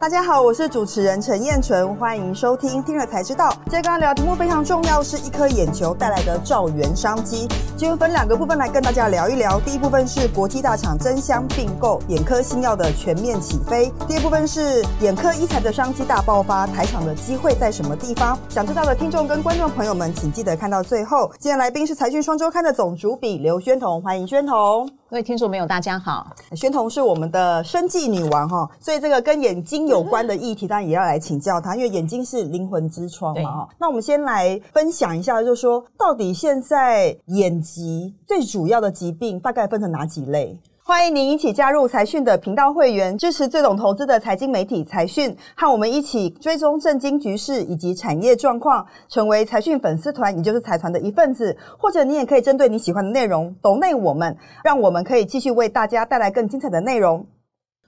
大家好，我是主持人陈燕纯，欢迎收听听了才知道。今天刚刚聊题目非常重要，是一颗眼球带来的兆元商机。今天分两个部分来跟大家聊一聊。第一部分是国际大厂争相并购，眼科新药的全面起飞。第二部分是眼科医材的商机大爆发，台场的机会在什么地方？想知道的听众跟观众朋友们，请记得看到最后。今天来宾是财讯双周刊的总主笔刘宣彤，欢迎宣彤。各位听众朋友，大家好。宣彤是我们的生计女王哈，所以这个跟眼睛有关的议题，当然也要来请教他，因为眼睛是灵魂之窗嘛哈。那我们先来分享一下，就是说到底现在眼疾最主要的疾病大概分成哪几类？欢迎您一起加入财讯的频道会员，支持最懂投资的财经媒体财讯，和我们一起追踪震惊局势以及产业状况，成为财讯粉丝团，也就是财团的一份子。或者你也可以针对你喜欢的内容，抖内我们，让我们可以继续为大家带来更精彩的内容。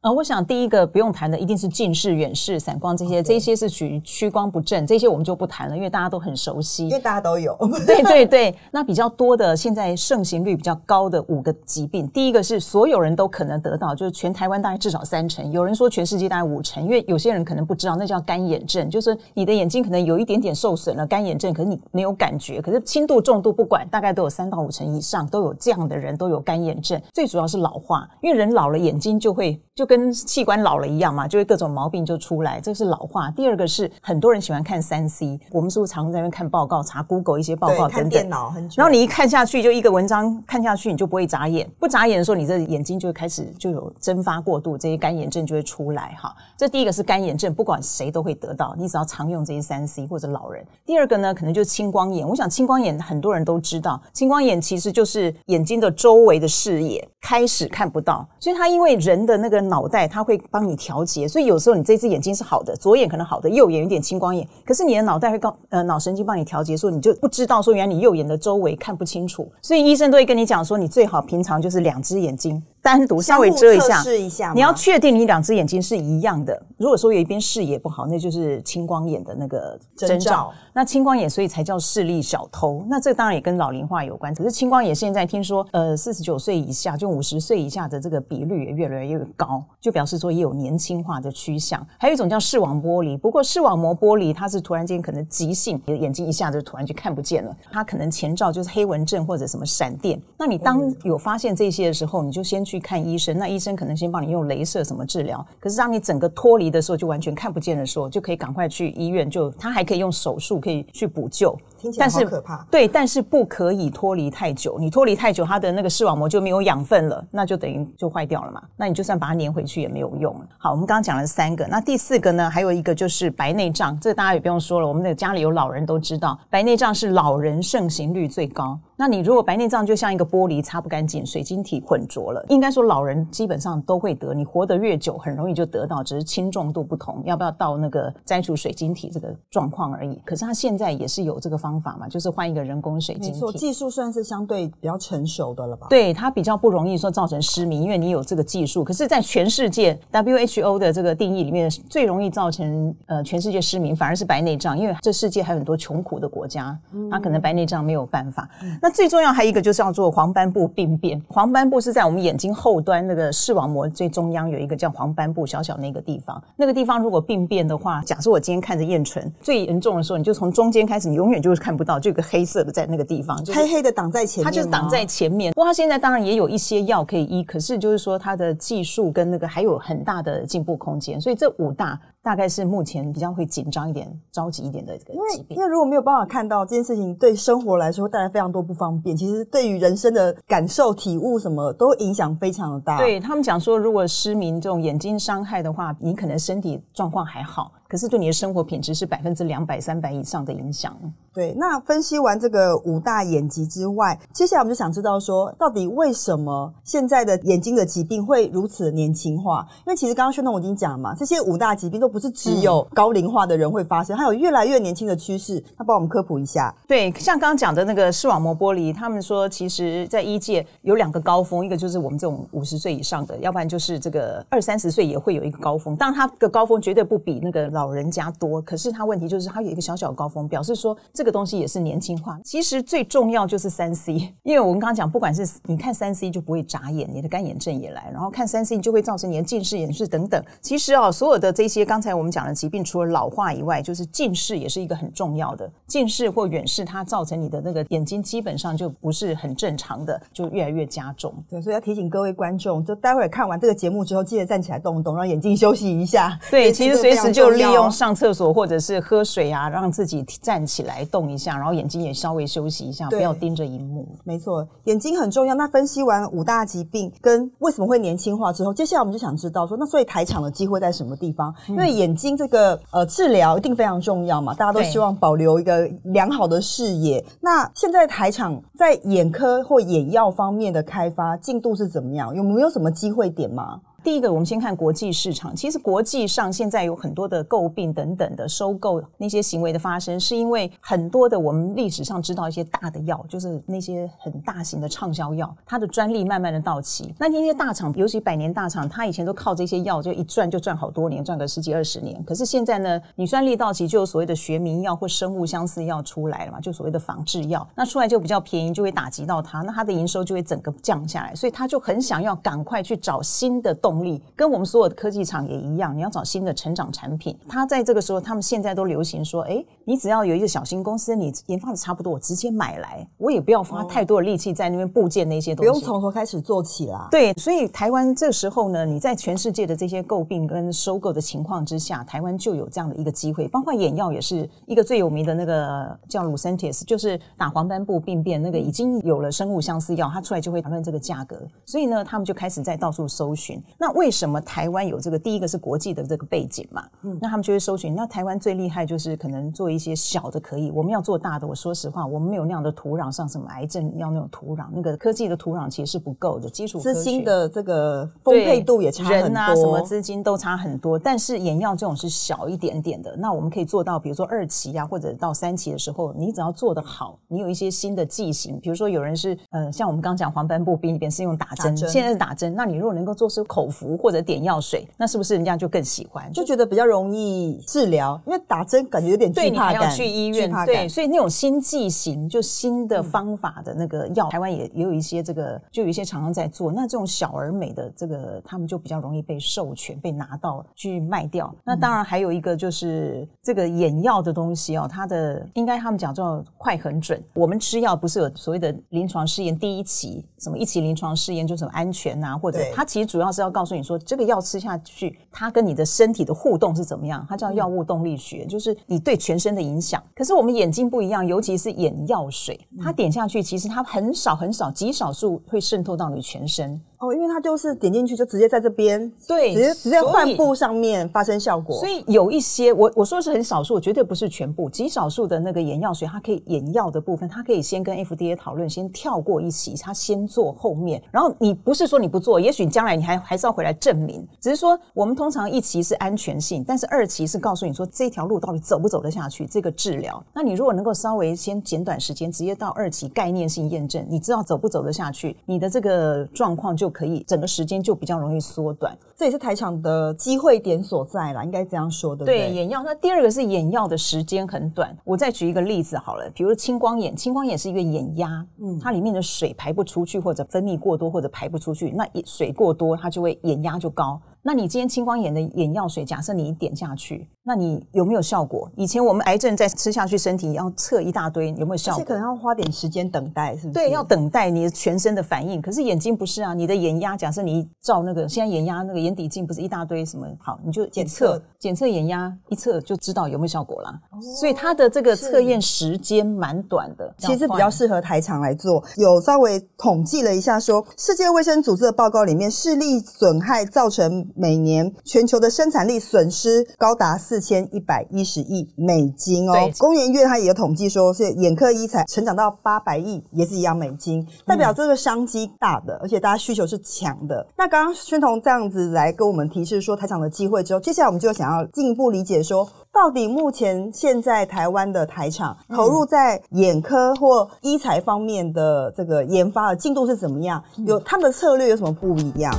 呃，我想第一个不用谈的一定是近视、远视、散光这些，这些是属于屈光不正，这些我们就不谈了，因为大家都很熟悉，因为大家都有。对对对，那比较多的，现在盛行率比较高的五个疾病，第一个是所有人都可能得到，就是全台湾大概至少三成，有人说全世界大概五成，因为有些人可能不知道，那叫干眼症，就是你的眼睛可能有一点点受损了，干眼症，可是你没有感觉，可是轻度、重度不管，大概都有三到五成以上都有这样的人都有干眼症，最主要是老化，因为人老了眼睛就会就跟器官老。了一样嘛，就会各种毛病就出来，这是老化。第二个是很多人喜欢看三 C，我们是不是常在那边看报告、查 Google 一些报告等等。然后你一看下去，就一个文章看下去，你就不会眨眼。不眨眼的时候，你这眼睛就会开始就有蒸发过度，这些干眼症就会出来哈。这第一个是干眼症，不管谁都会得到，你只要常用这些三 C 或者老人。第二个呢，可能就是青光眼。我想青光眼很多人都知道，青光眼其实就是眼睛的周围的视野开始看不到，所以它因为人的那个脑袋，它会帮你调节，所以有时候你这只眼睛是好的，左眼可能好的，右眼有点青光眼，可是你的脑袋会告呃脑神经帮你调节，说你就不知道说原来你右眼的周围看不清楚，所以医生都会跟你讲说，你最好平常就是两只眼睛。单独稍微遮一下，试一下。你要确定你两只眼睛是一样的。如果说有一边视野不好，那就是青光眼的那个征兆。那青光眼所以才叫视力小偷。那这当然也跟老龄化有关。可是青光眼现在听说，呃，四十九岁以下就五十岁以下的这个比率也越来越高，就表示说也有年轻化的趋向。还有一种叫视网剥离，不过视网膜剥离它是突然间可能急性，你的眼睛一下子突然就看不见了。它可能前兆就是黑纹症或者什么闪电。那你当有发现这些的时候，你就先去。去看医生，那医生可能先帮你用镭射什么治疗。可是当你整个脱离的时候，就完全看不见的时候，就可以赶快去医院。就他还可以用手术可以去补救。听起来好可怕。对，但是不可以脱离太久。你脱离太久，它的那个视网膜就没有养分了，那就等于就坏掉了嘛。那你就算把它粘回去也没有用。好，我们刚刚讲了三个，那第四个呢？还有一个就是白内障，这个大家也不用说了。我们的家里有老人都知道，白内障是老人盛行率最高。那你如果白内障就像一个玻璃擦不干净，水晶体混浊了，应该说老人基本上都会得。你活得越久，很容易就得到，只是轻重度不同，要不要到那个摘除水晶体这个状况而已。可是他现在也是有这个方法嘛，就是换一个人工水晶技术算是相对比较成熟的了吧？对，它比较不容易说造成失明，因为你有这个技术。可是，在全世界 WHO 的这个定义里面，最容易造成呃全世界失明，反而是白内障，因为这世界还有很多穷苦的国家，它可能白内障没有办法。那最重要还有一个就是叫做黄斑部病变。黄斑部是在我们眼睛后端那个视网膜最中央有一个叫黄斑部，小小那个地方。那个地方如果病变的话，假设我今天看着燕唇最严重的时候，你就从中间开始，你永远就是看不到，就有个黑色的在那个地方，就黑黑的挡在前面。它就是挡在前面。不过它现在当然也有一些药可以医，可是就是说它的技术跟那个还有很大的进步空间。所以这五大。大概是目前比较会紧张一点、着急一点的这个疾病。因为如果没有办法看到这件事情，对生活来说带来非常多不方便。其实对于人生的感受、体悟什么都影响非常的大。对他们讲说，如果失明这种眼睛伤害的话，你可能身体状况还好。可是对你的生活品质是百分之两百、三百以上的影响。对，那分析完这个五大眼疾之外，接下来我们就想知道说，到底为什么现在的眼睛的疾病会如此年轻化？因为其实刚刚宣东我已经讲了嘛，这些五大疾病都不是只有高龄化的人会发生，还有越来越年轻的趋势。那帮我们科普一下。对，像刚刚讲的那个视网膜剥离，他们说其实在医界有两个高峰，一个就是我们这种五十岁以上的，要不然就是这个二三十岁也会有一个高峰。当然，它的高峰绝对不比那个老。人家多，可是它问题就是它有一个小小的高峰，表示说这这个东西也是年轻化。其实最重要就是三 C，因为我们刚刚讲，不管是你看三 C 就不会眨眼，你的干眼症也来，然后看三 C 就会造成你的近视、眼视等等。其实啊，所有的这些刚才我们讲的疾病，除了老化以外，就是近视也是一个很重要的。近视或远视，它造成你的那个眼睛基本上就不是很正常的，就越来越加重。对，所以要提醒各位观众，就待会儿看完这个节目之后，记得站起来动一动，让眼睛休息一下。对，其实随时就利用上厕所或者是喝水啊，让自己站起来动一下，然后眼睛也稍微休息一下，不要盯着荧幕。没错，眼睛很重要。那分析完五大疾病跟为什么会年轻化之后，接下来我们就想知道说，那所以台场的机会在什么地方？因为眼睛这个呃治疗一定非常重要嘛，大家都希望保留一个良好的视野。那现在台场在眼科或眼药方面的开发进度是怎么样？有没有什么机会点吗？第一个，我们先看国际市场。其实国际上现在有很多的诟病等等的收购那些行为的发生，是因为很多的我们历史上知道一些大的药，就是那些很大型的畅销药，它的专利慢慢的到期。那那些大厂，尤其百年大厂，它以前都靠这些药就一赚就赚好多年，赚个十几二十年。可是现在呢，你专利到期，就有所谓的学名药或生物相似药出来了嘛，就所谓的仿制药，那出来就比较便宜，就会打击到它，那它的营收就会整个降下来，所以他就很想要赶快去找新的动。动力跟我们所有的科技厂也一样，你要找新的成长产品。它在这个时候，他们现在都流行说：，哎，你只要有一个小型公司，你研发的差不多，我直接买来，我也不要花太多的力气在那边部件那些东西，不用从头开始做起啦。对，所以台湾这时候呢，你在全世界的这些诟病跟收购的情况之下，台湾就有这样的一个机会。包括眼药也是一个最有名的那个叫 Lucentis，就是打黄斑部病变那个已经有了生物相似药，它出来就会谈论这个价格。所以呢，他们就开始在到处搜寻。那为什么台湾有这个？第一个是国际的这个背景嘛，嗯，那他们就会搜寻。那台湾最厉害就是可能做一些小的可以，我们要做大的。我说实话，我们没有那样的土壤，像什么癌症要那种土壤，那个科技的土壤其实是不够的。基础资金的这个丰沛度也差很多，什么资金都差很多。但是眼药这种是小一点点的，那我们可以做到，比如说二期啊，或者到三期的时候，你只要做得好，你有一些新的剂型，比如说有人是呃，像我们刚讲黄斑部病里边是用打针，现在是打针，那你如果能够做出口服或者点药水，那是不是人家就更喜欢？就觉得比较容易治疗，因为打针感觉有点惧怕感。去医院，对，所以那种新剂型，就新的方法的那个药，台湾也也有一些这个，就有一些厂商在做。那这种小而美的这个，他们就比较容易被授权、被拿到去卖掉。那当然还有一个就是这个眼药的东西哦，它的应该他们讲叫快很准。我们吃药不是有所谓的临床试验第一期，什么一期临床试验就什么安全啊，或者它其实主要是要告诉你说这个药吃下去。它跟你的身体的互动是怎么样？它叫药物动力学，就是你对全身的影响。可是我们眼睛不一样，尤其是眼药水，它点下去，其实它很少很少，极少数会渗透到你全身。哦，因为它就是点进去就直接在这边，对，直接直接换布上面发生效果。所以有一些，我我说的是很少数，绝对不是全部，极少数的那个眼药水，它可以眼药的部分，它可以先跟 FDA 讨论，先跳过一期，它先做后面。然后你不是说你不做，也许将来你还还是要回来证明。只是说我们通常一期是安全性，但是二期是告诉你说这条路到底走不走得下去，这个治疗。那你如果能够稍微先简短时间，直接到二期概念性验证，你知道走不走得下去，你的这个状况就可以整个时间。就比较容易缩短，这也是台场的机会点所在啦，应该这样说的。对，眼药。那第二个是眼药的时间很短。我再举一个例子好了，比如青光眼，青光眼是一个眼压，嗯，它里面的水排不出去，或者分泌过多，或者排不出去，那水过多，它就会眼压就高。那你今天青光眼的眼药水，假设你一点下去，那你有没有效果？以前我们癌症在吃下去，身体要测一大堆，有没有效果？可能要花点时间等待，是不是？对，要等待你的全身的反应。可是眼睛不是啊，你的眼压，假设你照那个现在眼压那个眼底镜，不是一大堆什么？好，你就检测检测眼压，一测就知道有没有效果啦。所以它的这个测验时间蛮短的，其实比较适合台场来做。有稍微统计了一下，说世界卫生组织的报告里面，视力损害造成。每年全球的生产力损失高达四千一百一十亿美金哦。工研院它也有统计说，是眼科医材成长到八百亿，也是一样美金，代表这个商机大的，而且大家需求是强的。那刚刚宣彤这样子来跟我们提示说台场的机会之后，接下来我们就想要进一步理解说，到底目前现在台湾的台场投入在眼科或医材方面的这个研发的进度是怎么样？有他们的策略有什么不一样？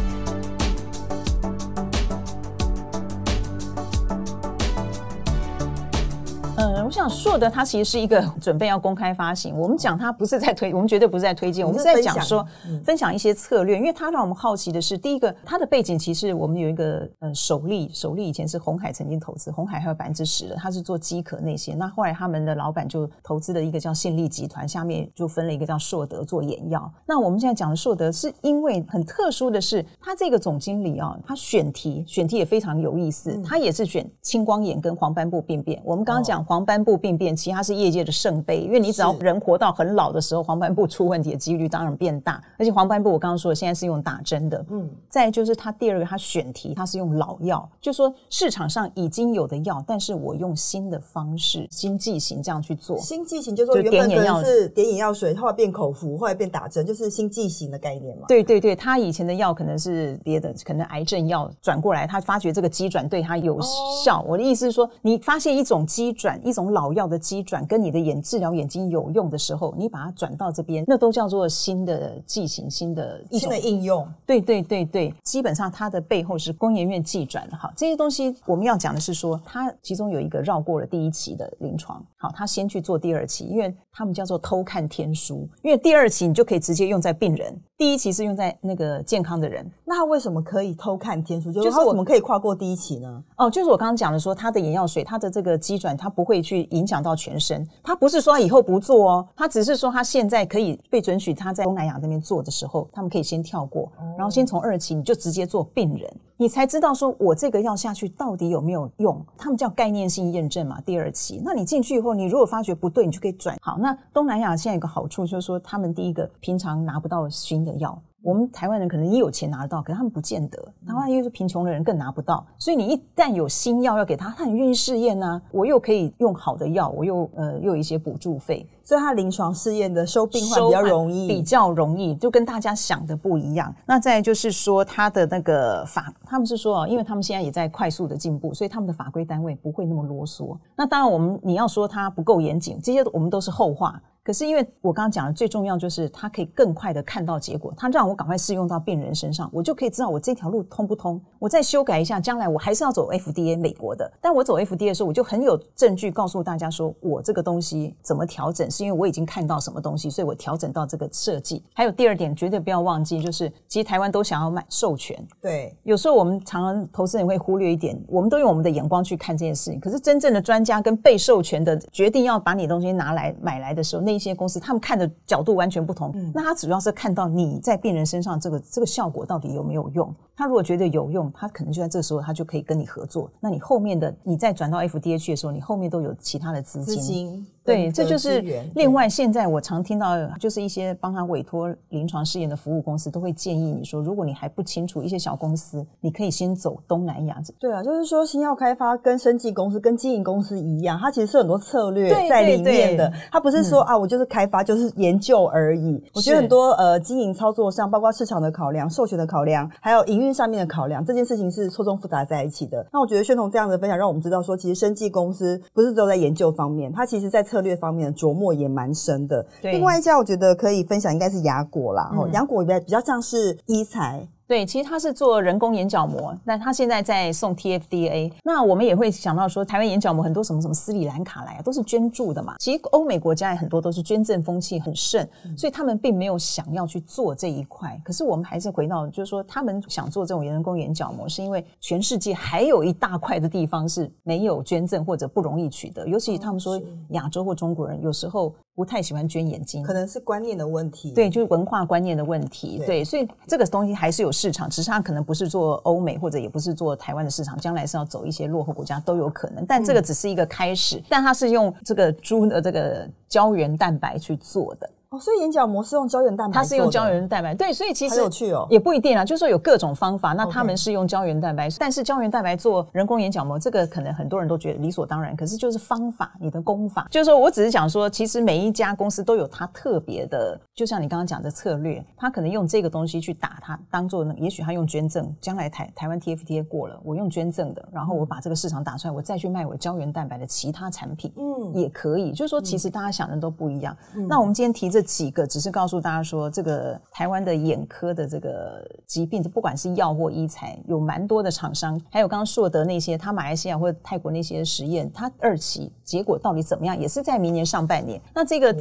想硕德它其实是一个准备要公开发行，我们讲它不是在推，我们绝对不是在推荐，我们是在讲说分享一些策略，因为它让我们好奇的是，第一个它的背景其实我们有一个呃首例，首例以前是红海曾经投资，红海还有百分之十的，它是做机壳那些，那后来他们的老板就投资了一个叫信利集团，下面就分了一个叫硕德做眼药。那我们现在讲的硕德是因为很特殊的是，他这个总经理啊，他选题选题也非常有意思，他也是选青光眼跟黄斑部病变。我们刚刚讲黄斑部病变，其实它是业界的圣杯，因为你只要人活到很老的时候，黄斑部出问题的几率当然变大。而且黄斑部我刚刚说的，现在是用打针的。嗯，再就是他第二个，他选题他是用老药，就说市场上已经有的药，但是我用新的方式，新剂型这样去做。新剂型就说原本可能是点眼药水，后来变口服，后来变打针，就是新剂型的概念嘛。对对对，他以前的药可能是别的，可能癌症药转过来，他发觉这个机转对他有效。我的意思是说，你发现一种机转，一种老药的机转跟你的眼治疗眼睛有用的时候，你把它转到这边，那都叫做新的剂型、新的新的应用。对对对对，基本上它的背后是工研院技转的哈。这些东西我们要讲的是说，它其中有一个绕过了第一期的临床，好，他先去做第二期，因为他们叫做偷看天书，因为第二期你就可以直接用在病人，第一期是用在那个健康的人。那他为什么可以偷看天书？就是他怎么可以跨过第一期呢？哦，就是我刚刚讲的说，他的眼药水，他的这个机转，它不会去影响到全身。他不是说以后不做哦，他只是说他现在可以被准许他在东南亚那边做的时候，他们可以先跳过，然后先从二期你就直接做病人，你才知道说我这个药下去到底有没有用。他们叫概念性验证嘛，第二期。那你进去以后，你如果发觉不对，你就可以转。好，那东南亚现在有个好处就是说，他们第一个平常拿不到新的药。我们台湾人可能也有钱拿得到，可是他们不见得。台湾因为是贫穷的人更拿不到，所以你一旦有新药要给他，他很愿意试验呐。我又可以用好的药，我又呃又有一些补助费，所以他临床试验的收病患比较容易，比较容易，就跟大家想的不一样。那再就是说，他的那个法，他们是说啊，因为他们现在也在快速的进步，所以他们的法规单位不会那么啰嗦。那当然，我们你要说它不够严谨，这些我们都是后话。可是因为我刚刚讲的最重要就是它可以更快的看到结果，它让我赶快适用到病人身上，我就可以知道我这条路通不通，我再修改一下，将来我还是要走 FDA 美国的，但我走 FDA 的时候，我就很有证据告诉大家说我这个东西怎么调整，是因为我已经看到什么东西，所以我调整到这个设计。还有第二点，绝对不要忘记，就是其实台湾都想要买授权，对，有时候我们常常投资人会忽略一点，我们都用我们的眼光去看这件事情，可是真正的专家跟被授权的决定要把你东西拿来买来的时候，那一些公司他们看的角度完全不同。那他主要是看到你在病人身上这个这个效果到底有没有用。他如果觉得有用，他可能就在这个时候他就可以跟你合作。那你后面的你再转到 FDA 去的时候，你后面都有其他的资金。对，这就是另外。现在我常听到，就是一些帮他委托临床试验的服务公司都会建议你说，如果你还不清楚一些小公司，你可以先走东南亚。对啊，就是说新药开发跟生技公司、跟经营公司一样，它其实是很多策略在里面的。它不是说啊，我就是开发，就是研究而已。我觉得很多呃经营操作上，包括市场的考量、授权的考量，还有营运上面的考量，这件事情是错综复杂在一起的。那我觉得宣彤这样的分享，让我们知道说，其实生技公司不是只有在研究方面，它其实在策略方面的琢磨也蛮深的。另外一家我觉得可以分享，应该是雅果啦。哦，雅果比较比较像是医材。对，其实他是做人工眼角膜，那他现在在送 TFDA。那我们也会想到说，台湾眼角膜很多什么什么斯里兰卡来啊，都是捐助的嘛。其实欧美国家也很多都是捐赠风气很盛，所以他们并没有想要去做这一块。可是我们还是回到，就是说他们想做这种人工眼角膜，是因为全世界还有一大块的地方是没有捐赠或者不容易取得，尤其他们说亚洲或中国人有时候。不太喜欢捐眼睛，可能是观念的问题。对，就是文化观念的问题。对，所以这个东西还是有市场，只是它可能不是做欧美，或者也不是做台湾的市场，将来是要走一些落后国家都有可能。但这个只是一个开始，但它是用这个猪的这个胶原蛋白去做的。哦，所以眼角膜是用胶原蛋白，它是用胶原蛋白，对，所以其实很有趣哦，也不一定啊，就是说有各种方法。那他们是用胶原蛋白，但是胶原蛋白做人工眼角膜，这个可能很多人都觉得理所当然，可是就是方法，你的功法，就是说我只是讲说，其实每一家公司都有它特别的，就像你刚刚讲的策略，他可能用这个东西去打它，当做呢，也许他用捐赠，将来台台湾 TFTA 过了，我用捐赠的，然后我把这个市场打出来，我再去卖我胶原蛋白的其他产品，嗯，也可以，就是说其实大家想的都不一样。那我们今天提这几个只是告诉大家说，这个台湾的眼科的这个疾病，不管是药或医材，有蛮多的厂商，还有刚刚硕德那些，他马来西亚或者泰国那些实验，他二期结果到底怎么样，也是在明年上半年。那这个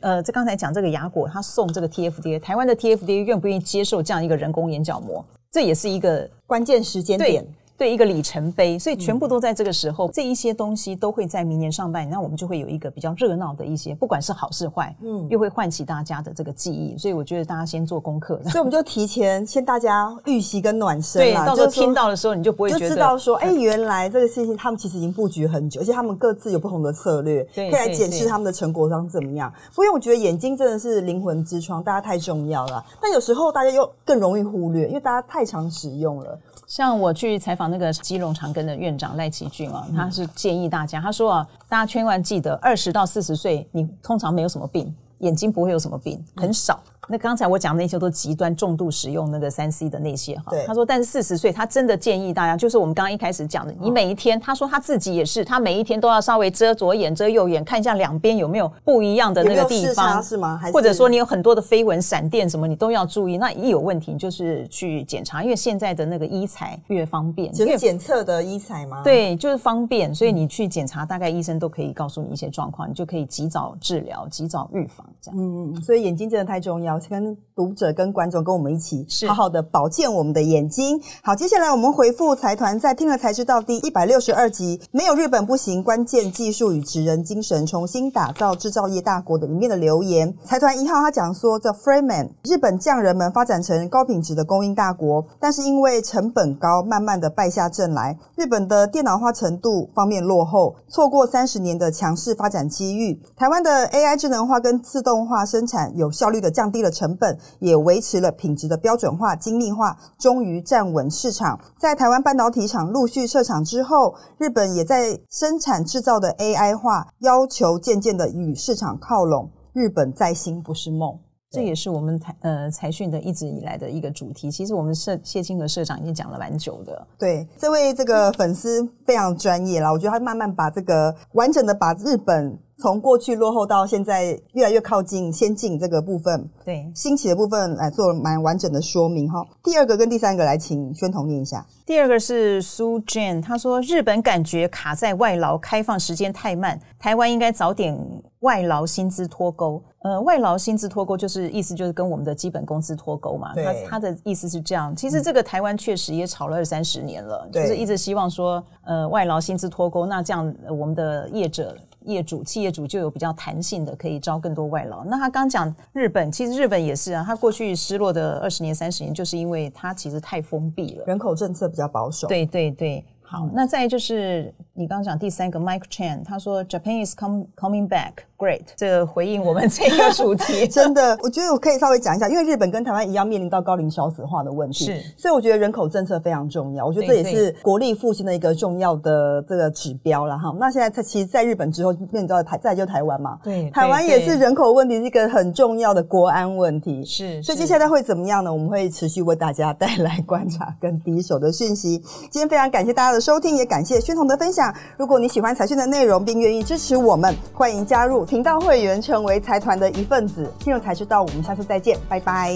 呃，这刚才讲这个雅果，他送这个 TFDA，台湾的 TFDA 愿不愿意接受这样一个人工眼角膜？这也是一个关键时间点。对一个里程碑，所以全部都在这个时候，这一些东西都会在明年上半年，那我们就会有一个比较热闹的一些，不管是好是坏，嗯，又会唤起大家的这个记忆。所以我觉得大家先做功课，所以我们就提前先大家预习跟暖身，对，到时候听到的时候你就不会就知道说，哎，原来这个事情他们其实已经布局很久，而且他们各自有不同的策略，可以来检视他们的成果上怎么样。所以我觉得眼睛真的是灵魂之窗，大家太重要了。但有时候大家又更容易忽略，因为大家太常使用了。像我去采访那个基隆长庚的院长赖奇俊啊，他是建议大家，他说啊，大家千万记得，二十到四十岁，你通常没有什么病，眼睛不会有什么病，很少。那刚才我讲那些都极端重度使用那个三 C 的那些哈，他说，但是四十岁他真的建议大家，就是我们刚刚一开始讲的，你每一天，他说他自己也是，他每一天都要稍微遮左眼遮右眼，看一下两边有没有不一样的那个地方是吗？或者说你有很多的飞蚊、闪电什么，你都要注意。那一有问题就是去检查，因为现在的那个医材越方便，就是检测的医材吗？对，就是方便，所以你去检查，大概医生都可以告诉你一些状况，你就可以及早治疗、及早预防这样。嗯嗯，所以眼睛真的太重要，跟读。者跟观众跟我们一起好好的保健我们的眼睛。好，接下来我们回复财团在听了才知道第一百六十二集，没有日本不行，关键技术与职人精神，重新打造制造业大国的里面的留言。财团一号他讲说，The Freeman，日本匠人们发展成高品质的供应大国，但是因为成本高，慢慢的败下阵来。日本的电脑化程度方面落后，错过三十年的强势发展机遇。台湾的 AI 智能化跟自动化生产有效率的降低了成本。也维持了品质的标准化、精密化，终于站稳市场。在台湾半导体厂陆续设厂之后，日本也在生产制造的 AI 化要求渐渐的与市场靠拢。日本在心不是梦，这也是我们财呃财讯的一直以来的一个主题。其实我们社谢清和社长已经讲了蛮久的。对，这位这个粉丝非常专业啦，我觉得他慢慢把这个完整的把日本。从过去落后到现在越来越靠近先进这个部分，对兴起的部分来做蛮完整的说明哈。第二个跟第三个来请宣彤念一下。第二个是苏 Jane，他说日本感觉卡在外劳开放时间太慢，台湾应该早点外劳薪资脱钩。呃，外劳薪资脱钩就是意思就是跟我们的基本工资脱钩嘛。他他的意思是这样。其实这个台湾确实也吵了二三十年了，就是一直希望说呃外劳薪资脱钩，那这样我们的业者。业主、企业主就有比较弹性的，可以招更多外劳。那他刚讲日本，其实日本也是啊，他过去失落的二十年、三十年，就是因为他其实太封闭了，人口政策比较保守。对对对。好，那再就是你刚刚讲第三个，Mike Chan，他说 Japan is com coming back。Great，这个回应我们这个主题，真的，我觉得我可以稍微讲一下，因为日本跟台湾一样面临到高龄少子化的问题，是，所以我觉得人口政策非常重要，我觉得这也是国力复兴的一个重要的这个指标了哈。那现在在其实，在日本之后，面临到台再就台湾嘛，对，台湾也是人口问题是一个很重要的国安问题，是，所以接下来会怎么样呢？我们会持续为大家带来观察跟第一手的讯息。今天非常感谢大家的收听，也感谢宣彤的分享。如果你喜欢财讯的内容，并愿意支持我们，欢迎加入。频道会员成为财团的一份子，听了才知道。我们下次再见，拜拜。